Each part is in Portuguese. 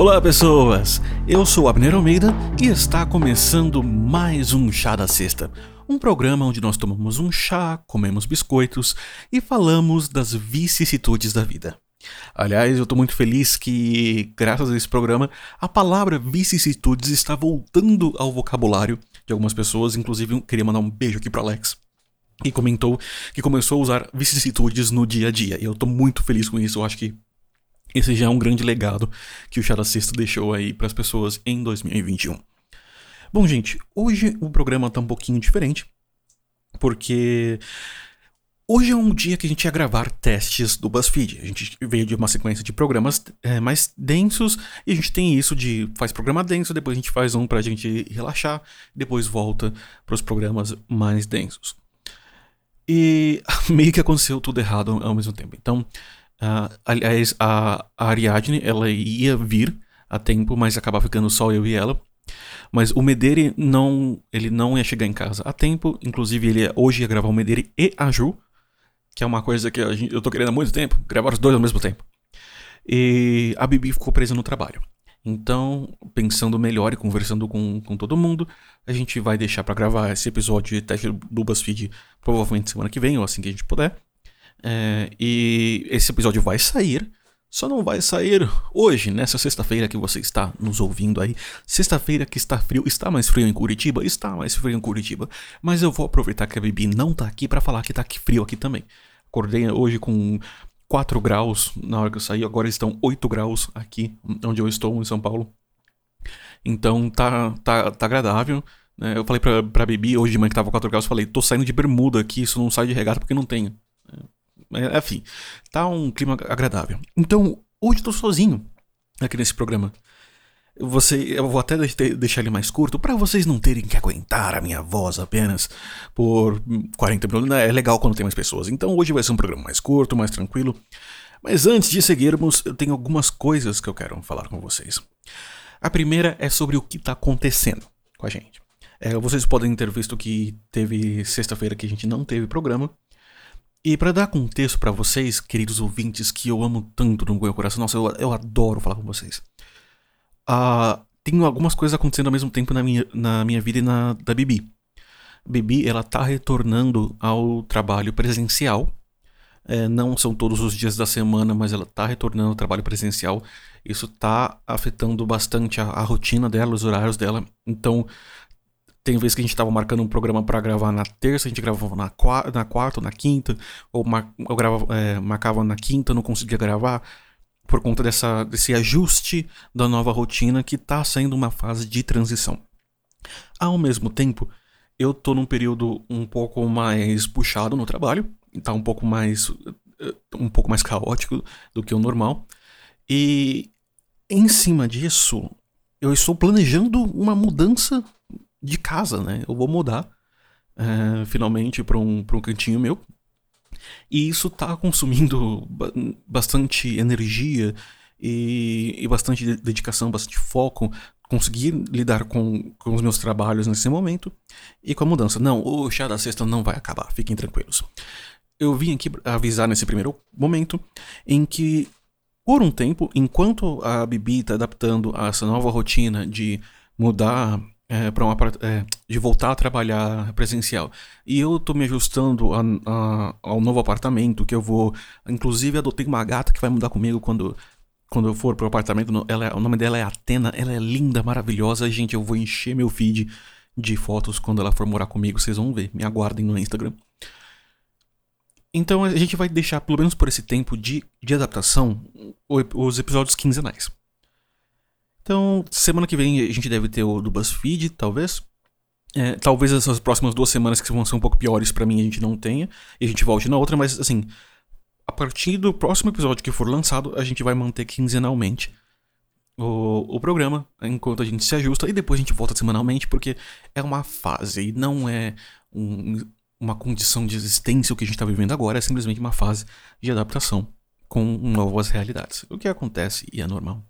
Olá pessoas, eu sou Abner Almeida e está começando mais um Chá da Sexta, um programa onde nós tomamos um chá, comemos biscoitos e falamos das vicissitudes da vida. Aliás, eu estou muito feliz que, graças a esse programa, a palavra vicissitudes está voltando ao vocabulário de algumas pessoas, inclusive eu queria mandar um beijo aqui para Alex, que comentou que começou a usar vicissitudes no dia a dia. E eu estou muito feliz com isso, eu acho que esse já é um grande legado que o Sexta deixou aí para as pessoas em 2021. Bom, gente, hoje o programa tá um pouquinho diferente, porque hoje é um dia que a gente ia gravar testes do BuzzFeed. A gente veio de uma sequência de programas é, mais densos e a gente tem isso de faz programa denso, depois a gente faz um pra gente relaxar, depois volta para os programas mais densos. E meio que aconteceu tudo errado ao mesmo tempo. Então, Uh, aliás, a, a Ariadne, ela ia vir a tempo, mas acaba ficando só eu e ela. Mas o Mederi não, ele não ia chegar em casa a tempo. Inclusive, ele hoje ia gravar o Mederi e a Ju, que é uma coisa que gente, eu tô querendo há muito tempo, gravar os dois ao mesmo tempo. E a Bibi ficou presa no trabalho. Então, pensando melhor e conversando com, com todo mundo, a gente vai deixar para gravar esse episódio de teste do BuzzFeed provavelmente semana que vem, ou assim que a gente puder. É, e esse episódio vai sair, só não vai sair hoje, nessa sexta-feira que você está nos ouvindo aí. Sexta-feira que está frio, está mais frio em Curitiba? Está mais frio em Curitiba. Mas eu vou aproveitar que a Bibi não tá aqui para falar que tá frio aqui também. Acordei hoje com 4 graus na hora que eu saí, agora estão 8 graus aqui onde eu estou, em São Paulo. Então tá, tá, tá agradável. Né? Eu falei pra, pra Bibi hoje de manhã que tava 4 graus, falei, tô saindo de bermuda aqui, isso não sai de regata porque não tenho. Enfim, tá um clima agradável. Então, hoje eu tô sozinho aqui nesse programa. Você, eu vou até deixar ele mais curto para vocês não terem que aguentar a minha voz apenas por 40 minutos. É legal quando tem mais pessoas. Então hoje vai ser um programa mais curto, mais tranquilo. Mas antes de seguirmos, eu tenho algumas coisas que eu quero falar com vocês. A primeira é sobre o que está acontecendo com a gente. É, vocês podem ter visto que teve sexta-feira que a gente não teve programa. E para dar contexto para vocês, queridos ouvintes, que eu amo tanto no meu coração, nossa, eu, eu adoro falar com vocês. Uh, tem algumas coisas acontecendo ao mesmo tempo na minha, na minha vida e na da Bibi. Bibi, ela tá retornando ao trabalho presencial. É, não são todos os dias da semana, mas ela tá retornando ao trabalho presencial. Isso tá afetando bastante a, a rotina dela, os horários dela. Então, tem vezes que a gente tava marcando um programa para gravar na terça, a gente gravava na, quarta, na quarta ou na quinta, ou mar, é, marcava na quinta, não conseguia gravar, por conta dessa, desse ajuste da nova rotina que tá sendo uma fase de transição. Ao mesmo tempo, eu tô num período um pouco mais puxado no trabalho, tá um pouco mais um pouco mais caótico do que o normal. E em cima disso, eu estou planejando uma mudança de casa, né? Eu vou mudar é, finalmente para um, um cantinho meu. E isso tá consumindo bastante energia e, e, bastante dedicação, bastante foco. Conseguir lidar com, com os meus trabalhos nesse momento e com a mudança. Não, o chá da sexta não vai acabar, fiquem tranquilos. Eu vim aqui avisar nesse primeiro momento em que, por um tempo, enquanto a Bibi está adaptando a essa nova rotina de mudar é, para uma é, de voltar a trabalhar presencial. E eu tô me ajustando a, a, ao novo apartamento que eu vou. Inclusive, adotei uma gata que vai mudar comigo quando, quando eu for pro apartamento. Ela, é, o nome dela é Atena. Ela é linda, maravilhosa. Gente, eu vou encher meu feed de fotos quando ela for morar comigo. Vocês vão ver. Me aguardem no Instagram. Então a gente vai deixar, pelo menos por esse tempo de, de adaptação, os episódios quinzenais. Então, semana que vem a gente deve ter o do BuzzFeed, talvez. É, talvez essas próximas duas semanas que vão ser um pouco piores para mim a gente não tenha. E a gente volte na outra, mas assim, a partir do próximo episódio que for lançado, a gente vai manter quinzenalmente o, o programa, enquanto a gente se ajusta, e depois a gente volta semanalmente, porque é uma fase e não é um, uma condição de existência o que a gente está vivendo agora, é simplesmente uma fase de adaptação com novas realidades. O que acontece e é normal.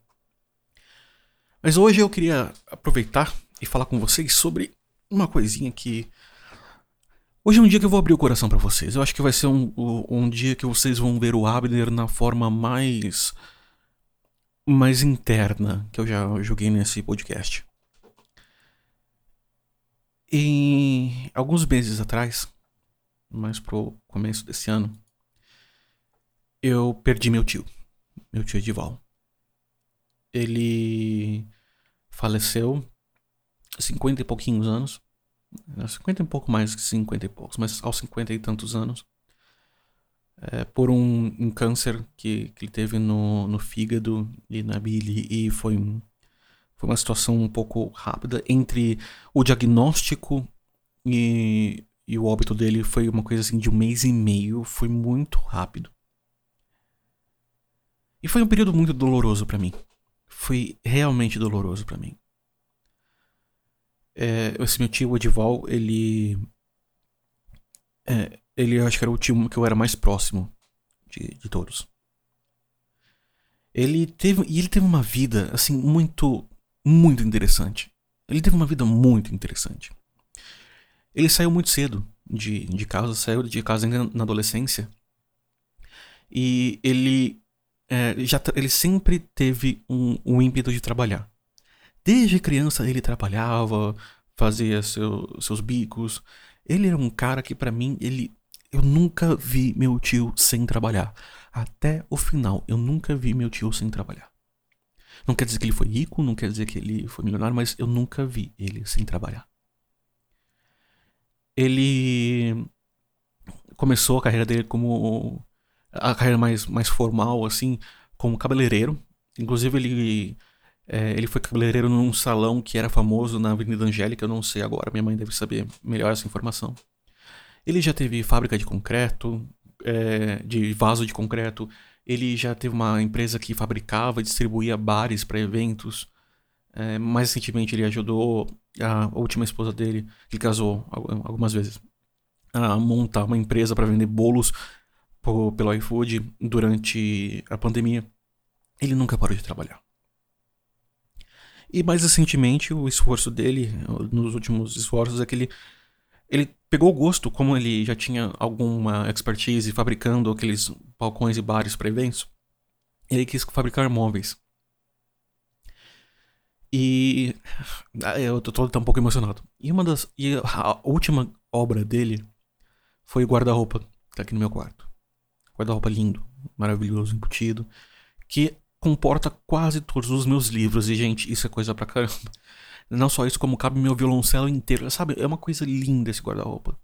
Mas hoje eu queria aproveitar e falar com vocês sobre uma coisinha que. Hoje é um dia que eu vou abrir o coração para vocês. Eu acho que vai ser um, um dia que vocês vão ver o Abner na forma mais. mais interna que eu já joguei nesse podcast. E alguns meses atrás, mais pro começo desse ano, eu perdi meu tio, meu tio Edival. Ele faleceu há 50 e pouquinhos anos. 50 e pouco mais que 50 e poucos, mas aos 50 e tantos anos. É, por um, um, câncer que, que ele teve no, no fígado e na bile. E foi, foi uma situação um pouco rápida entre o diagnóstico e, e o óbito dele. Foi uma coisa assim de um mês e meio. Foi muito rápido. E foi um período muito doloroso para mim. Foi realmente doloroso para mim. É, esse meu tio, o Edival, ele. É, ele eu acho que era o tio que eu era mais próximo de, de todos. Ele teve. Ele teve uma vida, assim, muito. Muito interessante. Ele teve uma vida muito interessante. Ele saiu muito cedo de, de casa, saiu de casa ainda na adolescência. E ele. É, já, ele sempre teve um, um ímpeto de trabalhar. Desde criança ele trabalhava, fazia seu, seus bicos. Ele era um cara que para mim ele eu nunca vi meu tio sem trabalhar. Até o final, eu nunca vi meu tio sem trabalhar. Não quer dizer que ele foi rico, não quer dizer que ele foi milionário, mas eu nunca vi ele sem trabalhar. Ele começou a carreira dele como a carreira mais, mais formal assim, como cabeleireiro. Inclusive ele é, ele foi cabeleireiro num salão que era famoso na Avenida Angélica, eu não sei agora, minha mãe deve saber melhor essa informação. Ele já teve fábrica de concreto, é, de vaso de concreto. Ele já teve uma empresa que fabricava e distribuía bares para eventos. É, mais recentemente, ele ajudou a última esposa dele, que casou algumas vezes, a montar uma empresa para vender bolos pelo iFood durante a pandemia. Ele nunca parou de trabalhar. E mais recentemente, o esforço dele, nos últimos esforços, é que ele, ele pegou gosto, como ele já tinha alguma expertise fabricando aqueles balcões e bares para eventos, ele quis fabricar móveis. E eu tô, tô um pouco emocionado. E uma das e a última obra dele foi o guarda-roupa, que tá aqui no meu quarto. Guarda-roupa lindo, maravilhoso, embutido, que comporta quase todos os meus livros. E, gente, isso é coisa pra caramba. Não só isso, como cabe meu violoncelo inteiro. Sabe, é uma coisa linda esse guarda-roupa.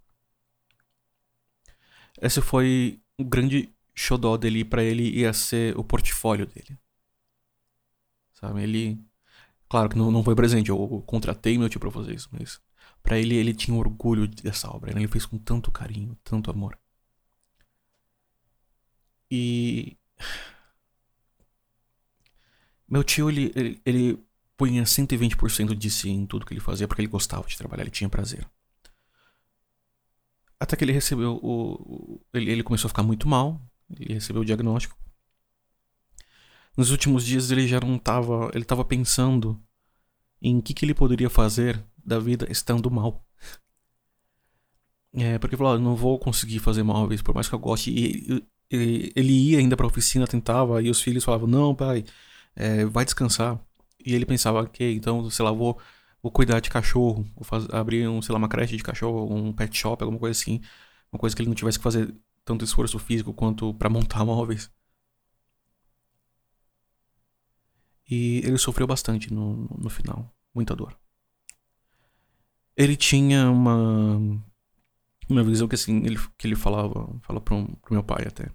Esse foi o grande xodó dele. para ele ia ser o portfólio dele. Sabe, ele... Claro que não, não foi presente, eu contratei meu tio pra fazer isso, mas... para ele, ele tinha orgulho dessa obra. Né? Ele fez com tanto carinho, tanto amor. E meu tio, ele, ele, ele punha 120% de si em tudo que ele fazia porque ele gostava de trabalhar, ele tinha prazer. Até que ele recebeu o. Ele, ele começou a ficar muito mal, ele recebeu o diagnóstico. Nos últimos dias ele já não estava. Ele estava pensando em o que, que ele poderia fazer da vida estando mal. É, porque falou: não vou conseguir fazer móveis, por mais que eu goste. E, ele ia ainda pra oficina, tentava, e os filhos falavam: não, pai, é, vai descansar. E ele pensava, ok, então, sei lá, vou, vou cuidar de cachorro, vou abrir, um, sei lá, uma creche de cachorro, um pet shop, alguma coisa assim. Uma coisa que ele não tivesse que fazer tanto esforço físico quanto para montar móveis. E ele sofreu bastante no, no final, muita dor. Ele tinha uma uma visão que assim, ele, que ele falava, fala pro, pro meu pai até.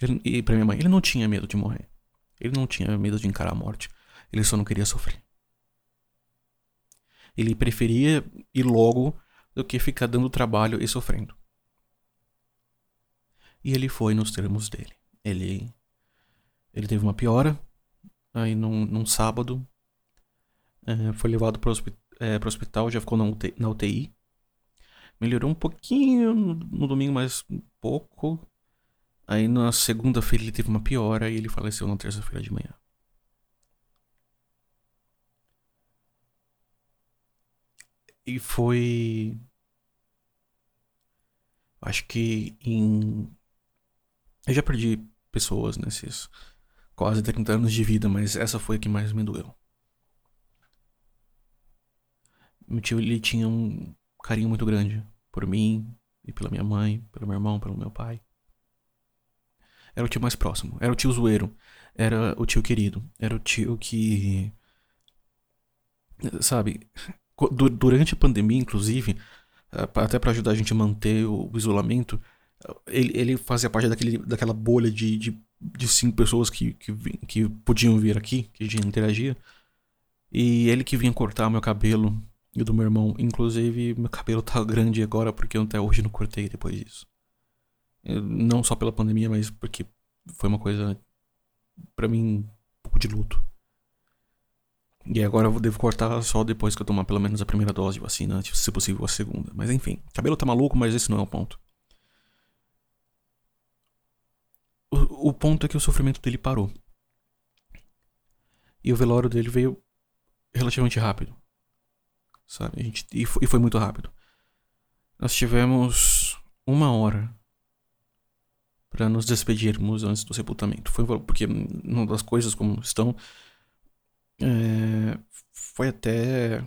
Ele, e pra minha mãe, ele não tinha medo de morrer. Ele não tinha medo de encarar a morte. Ele só não queria sofrer. Ele preferia ir logo do que ficar dando trabalho e sofrendo. E ele foi nos termos dele. Ele, ele teve uma piora. Aí num, num sábado é, foi levado para o é, hospital, já ficou na UTI, na UTI. Melhorou um pouquinho no, domingo, mas um pouco. Aí na segunda-feira ele teve uma piora e ele faleceu na terça-feira de manhã. E foi. Acho que em. Eu já perdi pessoas nesses quase 30 anos de vida, mas essa foi a que mais me doeu. Meu tio ele tinha um carinho muito grande por mim e pela minha mãe, pelo meu irmão, pelo meu pai. Era o tio mais próximo, era o tio zoeiro, era o tio querido, era o tio que sabe, durante a pandemia, inclusive, até para ajudar a gente a manter o isolamento, ele, ele fazia parte daquele, daquela bolha de, de, de cinco pessoas que, que, que podiam vir aqui, que a gente interagia. E ele que vinha cortar meu cabelo e o do meu irmão. Inclusive, meu cabelo tá grande agora porque eu até hoje não cortei depois disso. Eu, não só pela pandemia, mas porque foi uma coisa, para mim, um pouco de luto. E agora eu devo cortar só depois que eu tomar pelo menos a primeira dose de vacina, se possível a segunda. Mas enfim, cabelo tá maluco, mas esse não é o ponto. O, o ponto é que o sofrimento dele parou. E o velório dele veio relativamente rápido. Sabe? A gente, e, foi, e foi muito rápido. Nós tivemos uma hora para nos despedirmos antes do sepultamento. Foi porque uma das coisas como estão é, foi até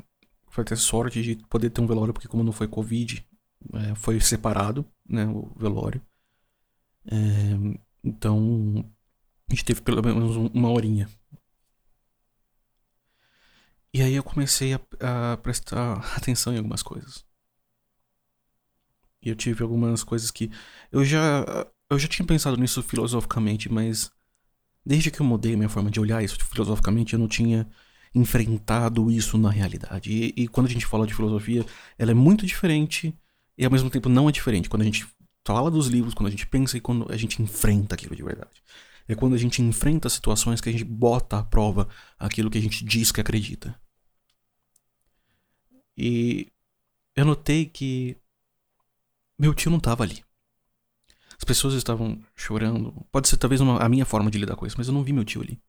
foi até sorte de poder ter um velório porque como não foi covid é, foi separado né o velório é, então a gente teve pelo menos uma horinha e aí eu comecei a, a prestar atenção em algumas coisas e eu tive algumas coisas que eu já eu já tinha pensado nisso filosoficamente mas Desde que eu mudei minha forma de olhar isso filosoficamente, eu não tinha enfrentado isso na realidade. E, e, quando a gente fala de filosofia, ela é muito diferente e ao mesmo tempo não é diferente. Quando a gente fala dos livros, quando a gente pensa e quando a gente enfrenta aquilo de verdade. É quando a gente enfrenta situações que a gente bota à prova aquilo que a gente diz que acredita. E eu notei que meu tio não estava ali. As pessoas estavam chorando. Pode ser talvez uma, a minha forma de lidar com isso, mas eu não vi meu tio ali.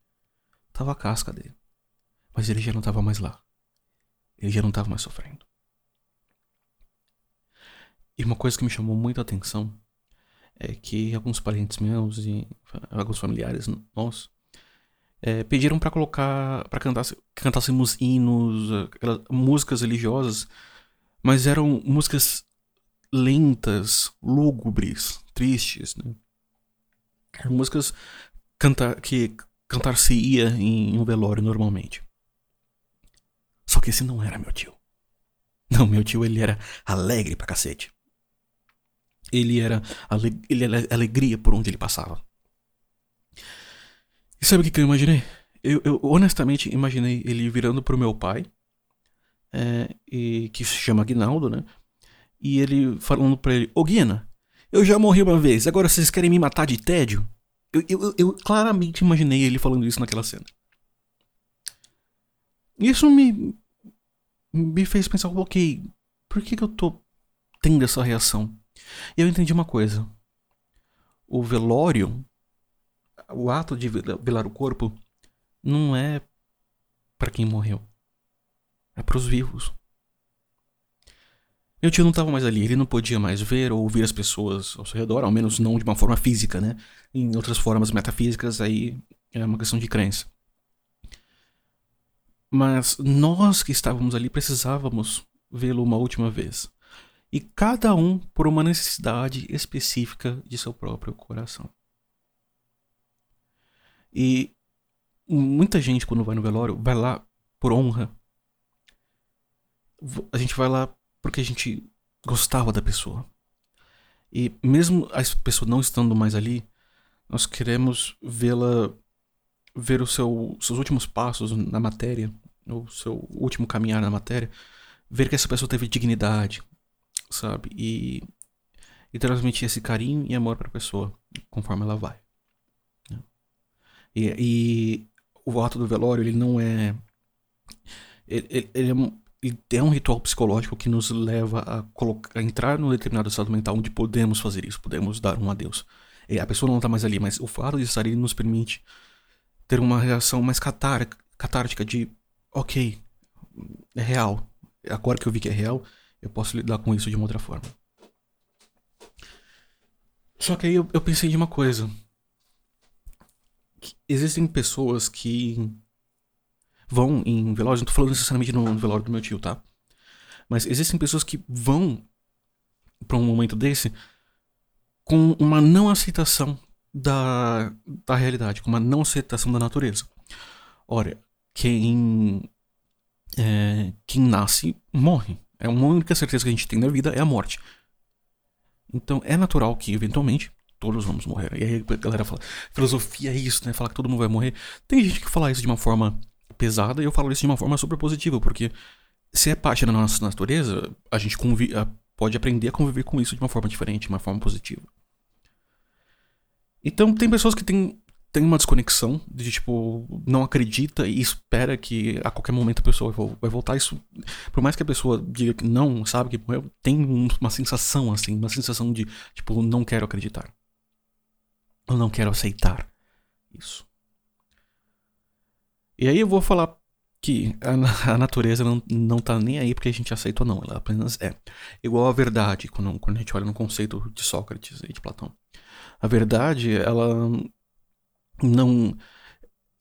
Tava a casca dele. Mas ele já não estava mais lá. Ele já não estava mais sofrendo. E uma coisa que me chamou muito a atenção é que alguns parentes meus e alguns familiares nossos é, pediram para colocar, para cantar, cantássemos hinos, músicas religiosas, mas eram músicas lentas, lúgubres, tristes, né? Músicas canta que cantar-se-ia em um velório normalmente. Só que esse não era meu tio. Não, meu tio ele era alegre pra cacete. Ele era, ale... ele era alegria por onde ele passava. E sabe o que, eu imaginei? Eu, eu, honestamente imaginei ele virando pro meu pai, é, e, que se chama Aguinaldo, né? E ele falando pra ele: Ô Guina, eu já morri uma vez, agora vocês querem me matar de tédio? Eu, eu, eu claramente imaginei ele falando isso naquela cena. Isso me. me fez pensar, ok, por que, que eu tô tendo essa reação? E eu entendi uma coisa. O velório, o ato de velar o corpo, não é para quem morreu. É para os vivos. Meu tio não estava mais ali, ele não podia mais ver ou ouvir as pessoas ao seu redor, ao menos não de uma forma física, né? Em outras formas metafísicas, aí é uma questão de crença. Mas nós que estávamos ali precisávamos vê-lo uma última vez. E cada um por uma necessidade específica de seu próprio coração. E muita gente, quando vai no velório, vai lá por honra. A gente vai lá porque a gente gostava da pessoa. E mesmo a pessoa não estando mais ali, nós queremos vê-la ver os seu, seus últimos passos na matéria, o seu último caminhar na matéria, ver que essa pessoa teve dignidade, sabe? E, e transmitir esse carinho e amor para a pessoa conforme ela vai. Né? E, e, o ato do velório, ele não é. Ele, ele, é e é um ritual psicológico que nos leva a, colocar, a entrar num determinado estado mental onde podemos fazer isso, podemos dar um adeus. E a pessoa não está mais ali, mas o fato de estar ali nos permite ter uma reação mais catártica, catártica de, ok, é real. Agora que eu vi que é real, eu posso lidar com isso de uma outra forma. Só que aí eu, eu pensei de uma coisa. existem pessoas que vão em velório, não tô falando necessariamente no velório do meu tio, tá? Mas existem pessoas que vão para um momento desse com uma não aceitação da, da realidade, com uma não aceitação da natureza. Ora, quem, é, quem nasce morre. É uma única certeza que a gente tem na vida é a morte. Então é natural que eventualmente todos vamos morrer. E aí a galera fala, filosofia é isso, né? Falar que todo mundo vai morrer. Tem gente que fala isso de uma forma pesada e eu falo isso de uma forma super positiva, porque se é parte da nossa natureza, a gente pode aprender a conviver com isso de uma forma diferente, de uma forma positiva. Então tem pessoas que têm, têm uma desconexão de tipo, não acredita e espera que a qualquer momento a pessoa vai voltar. Isso, por mais que a pessoa diga que não, sabe que morreu, tem uma sensação assim, uma sensação de tipo, não quero acreditar. Eu não quero aceitar isso. E aí eu vou falar que a, a, natureza não, não tá nem aí porque a gente aceita ou não, ela apenas é. Igual a verdade, quando, quando a gente olha no conceito de Sócrates e de Platão. A verdade, ela não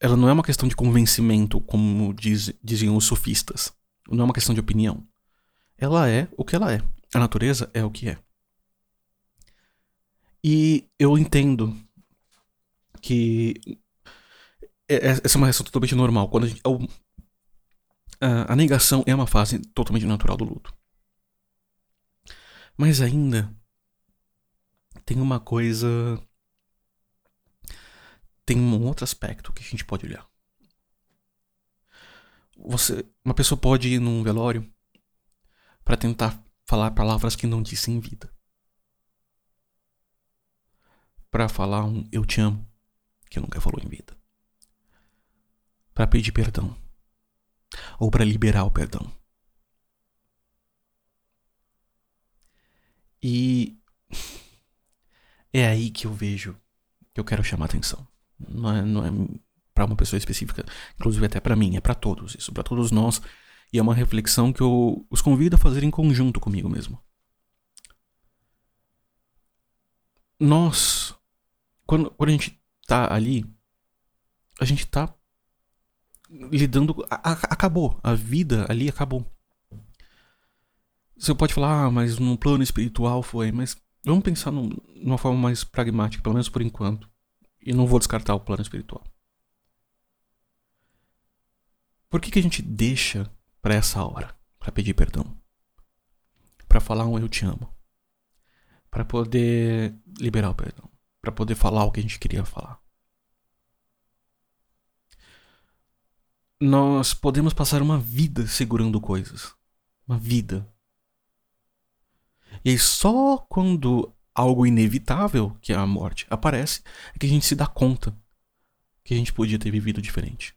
ela não é uma questão de convencimento, como diz, diziam os sofistas. Não é uma questão de opinião. Ela é o que ela é. A natureza é o que é. E eu entendo que essa é uma reação totalmente normal. Quando a, gente, a, a negação é uma fase totalmente natural do luto. Mas ainda tem uma coisa. Tem um outro aspecto que a gente pode olhar. Você, uma pessoa pode ir num velório para tentar falar palavras que não disse em vida. Para falar um eu te amo que nunca falou em vida. Para pedir perdão ou para liberar o perdão. E é aí que eu vejo que eu quero chamar atenção. Não é, não é para uma pessoa específica, inclusive até para mim, é para todos isso, para todos nós. E é uma reflexão que eu os convido a fazer em conjunto comigo mesmo. Nós, quando, quando a gente tá ali, a gente tá lidando. A, a, acabou. A vida ali acabou. Você pode falar, ah, mas no plano espiritual foi, mas Vamos pensar num, numa forma mais pragmática, pelo menos por enquanto. E não vou descartar o plano espiritual. Por que, que a gente deixa para essa hora? Para pedir perdão? Para falar um eu te amo? Para poder liberar o perdão? Para poder falar o que a gente queria falar? Nós podemos passar uma vida segurando coisas. Uma vida e aí só quando algo inevitável, que é a morte, aparece, é que a gente se dá conta que a gente podia ter vivido diferente.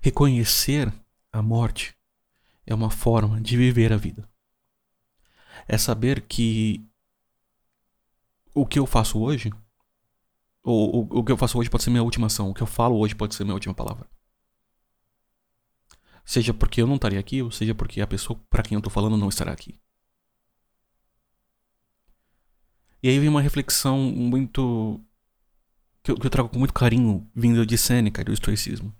Reconhecer a morte é uma forma de viver a vida. É saber que o que eu faço hoje, ou o, que eu faço hoje pode ser minha última ação, o que eu falo hoje pode ser minha última palavra. Seja porque eu não estaria aqui, ou seja porque a pessoa para quem eu tô falando não estará aqui. E aí vem uma reflexão muito. que eu, que eu trago com muito carinho, vindo de Sêneca do estoicismo.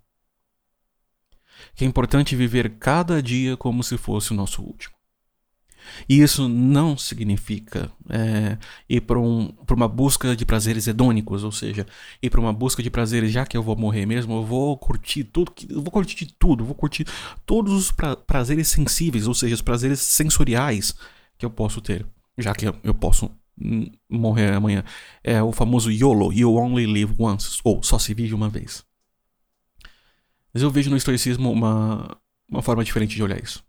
Que é importante viver cada dia como se fosse o nosso último. E isso não significa é, ir para um, uma busca de prazeres hedônicos, ou seja, ir para uma busca de prazeres, já que eu vou morrer mesmo, eu vou curtir tudo, eu vou curtir de tudo, vou curtir todos os pra, prazeres sensíveis, ou seja, os prazeres sensoriais que eu posso ter, já que eu, eu posso morrer amanhã. É o famoso YOLO, You Only Live Once, ou só se vive uma vez. Mas eu vejo no estoicismo uma, uma forma diferente de olhar isso.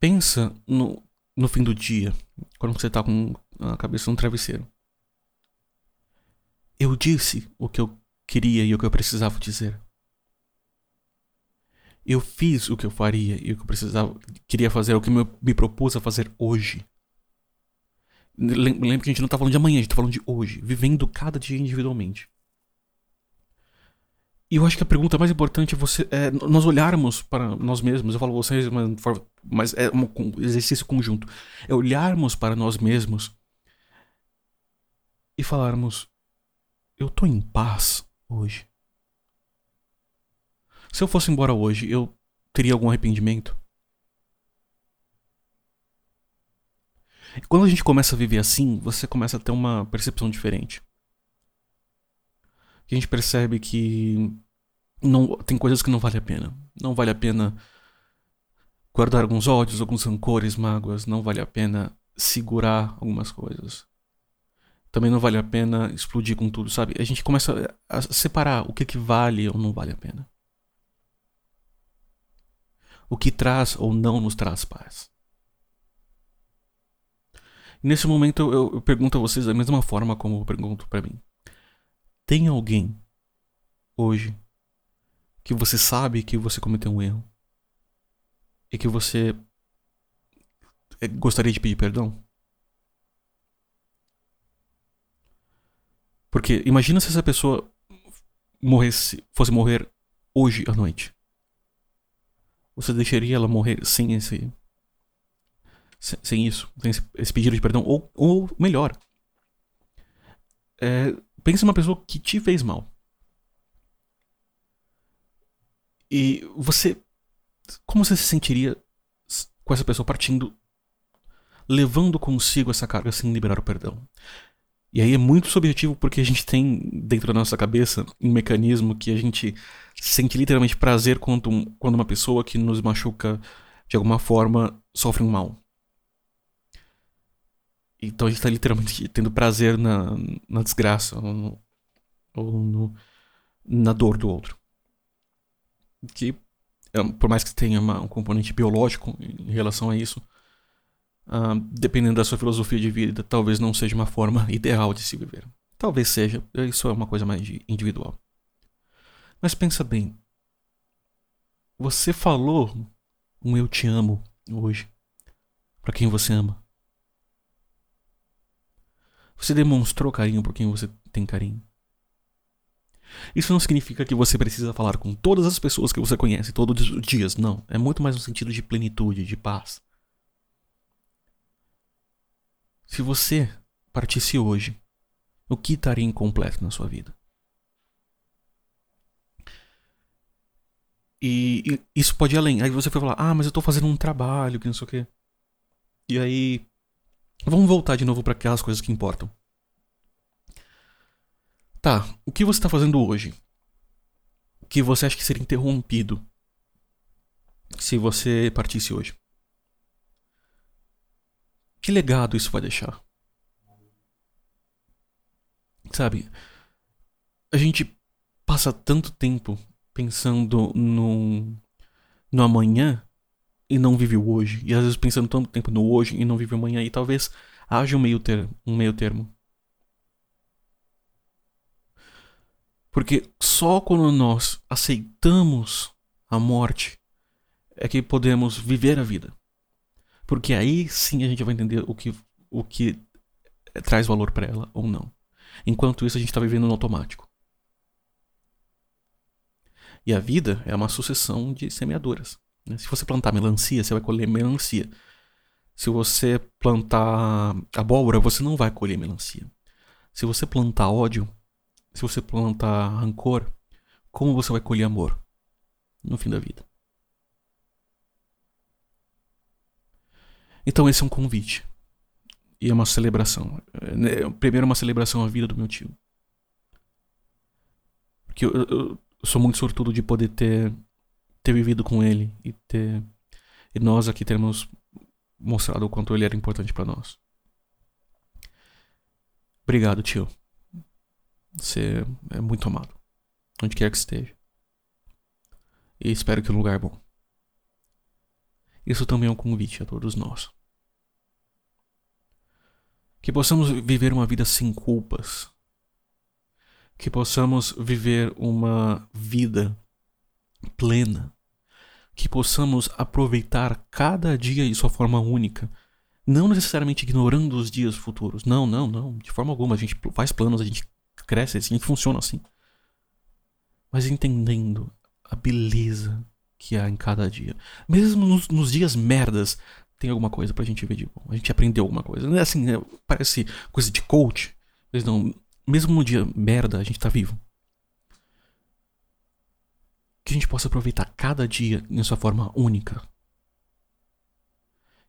Pensa no, no fim do dia, quando você tá com a cabeça no travesseiro. Eu disse o que eu queria e o que eu precisava dizer. Eu fiz o que eu faria e o que eu precisava, queria fazer, o que me, me propus a fazer hoje. Lembra que a gente não tá falando de amanhã, a gente tá falando de hoje, vivendo cada dia individualmente. E eu acho que a pergunta mais importante é, você, é nós olharmos para nós mesmos. Eu falo vocês, mas, é um exercício conjunto. É olharmos para nós mesmos e falarmos: Eu tô em paz hoje. Se eu fosse embora hoje, eu teria algum arrependimento? E quando a gente começa a viver assim, você começa a ter uma percepção diferente. A gente percebe que não tem coisas que não vale a pena. Não vale a pena guardar alguns ódios, alguns rancores, mágoas. Não vale a pena segurar algumas coisas. Também não vale a pena explodir com tudo, sabe? A gente começa a separar o que, que vale ou não vale a pena. O que traz ou não nos traz paz. Nesse momento eu, eu pergunto a vocês da mesma forma como eu pergunto para mim. Tem alguém hoje que você sabe que você cometeu um erro e que você eh, gostaria de pedir perdão? Porque imagina se essa pessoa morresse, fosse morrer hoje à noite. Você deixaria ela morrer sem esse sem, isso, sem esse, pedido de perdão ou, ou melhor, é, pense numa pessoa que te fez mal. E você. Como você se sentiria com essa pessoa partindo, levando consigo essa carga sem liberar o perdão? E aí é muito subjetivo porque a gente tem dentro da nossa cabeça um mecanismo que a gente sente literalmente prazer quando, quando uma pessoa que nos machuca de alguma forma sofre um mal. Então gente está literalmente tendo prazer na, na desgraça ou, no, ou no, na dor do outro que é, por mais que tenha uma, um componente biológico em relação a isso, uh, dependendo da sua filosofia de vida, talvez não seja uma forma ideal de se viver. Talvez seja, isso é uma coisa mais individual. Mas pensa bem, você falou um eu te amo hoje para quem você ama. Você demonstrou carinho por quem você tem carinho. Isso não significa que você precisa falar com todas as pessoas que você conhece todos os dias, não. É muito mais no sentido de plenitude, de paz. Se você partisse hoje, o que estaria incompleto na sua vida? E, e, isso pode ir além. Aí você foi falar, ah, mas eu tô fazendo um trabalho, que não sei o quê. E aí. Vamos voltar de novo para aquelas coisas que importam. Tá, o que você está fazendo hoje? Que você acha que seria interrompido se você partisse hoje? Que legado isso vai deixar? Sabe, a gente passa tanto tempo pensando no, no amanhã e não vive o hoje. E às vezes pensando tanto tempo no hoje e não vive o amanhã. E talvez haja um meio, ter, um meio termo. Porque só quando nós aceitamos a morte é que podemos viver a vida. Porque aí sim a gente vai entender o que, o que traz valor para ela ou não. Enquanto isso a gente está vivendo no automático. E a vida é uma sucessão de semeaduras. Né? Se você plantar melancia, você vai colher melancia. Se você plantar abóbora, você não vai colher melancia. Se você plantar ódio, se você plantar rancor, como você vai colher amor no fim da vida? Então esse é um convite. E é uma celebração. É, primeiro uma celebração à vida do meu tio. Porque eu, eu, eu sou muito sortudo de poder ter, ter vivido com ele e ter. E nós aqui termos mostrado o quanto ele era importante para nós. Obrigado, tio. Você é muito amado. Onde quer que esteja. E espero que um lugar bom. Isso também é um convite a todos nós. Que possamos viver uma vida sem culpas. Que possamos viver uma vida plena. Que possamos aproveitar cada dia de sua forma única. Não necessariamente ignorando os dias futuros. Não, não, não. De forma alguma. A gente faz planos, a gente cresce assim, funciona assim. Mas entendendo a beleza que há em cada dia. Mesmo nos, nos dias merdas, tem alguma coisa pra gente ver de bom. A gente aprendeu alguma coisa. Não é assim, é, parece coisa de coach, Pois não, mesmo no dia merda, a gente tá vivo. Que a gente possa aproveitar cada dia em sua forma única.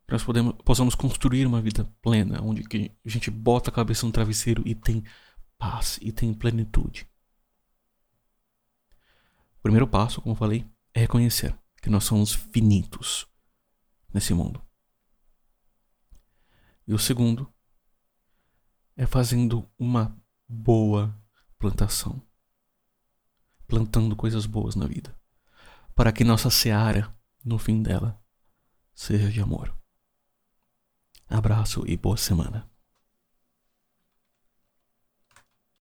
Que nós podemos, possamos construir uma vida plena, onde a gente bota a cabeça no travesseiro e tem paz e tem plenitude. O primeiro passo, como falei, é reconhecer que nós somos finitos nesse mundo. E o segundo é fazendo uma boa plantação. Plantando coisas boas na vida. Para que nossa seara, no fim dela, seja de amor. Abraço e boa semana.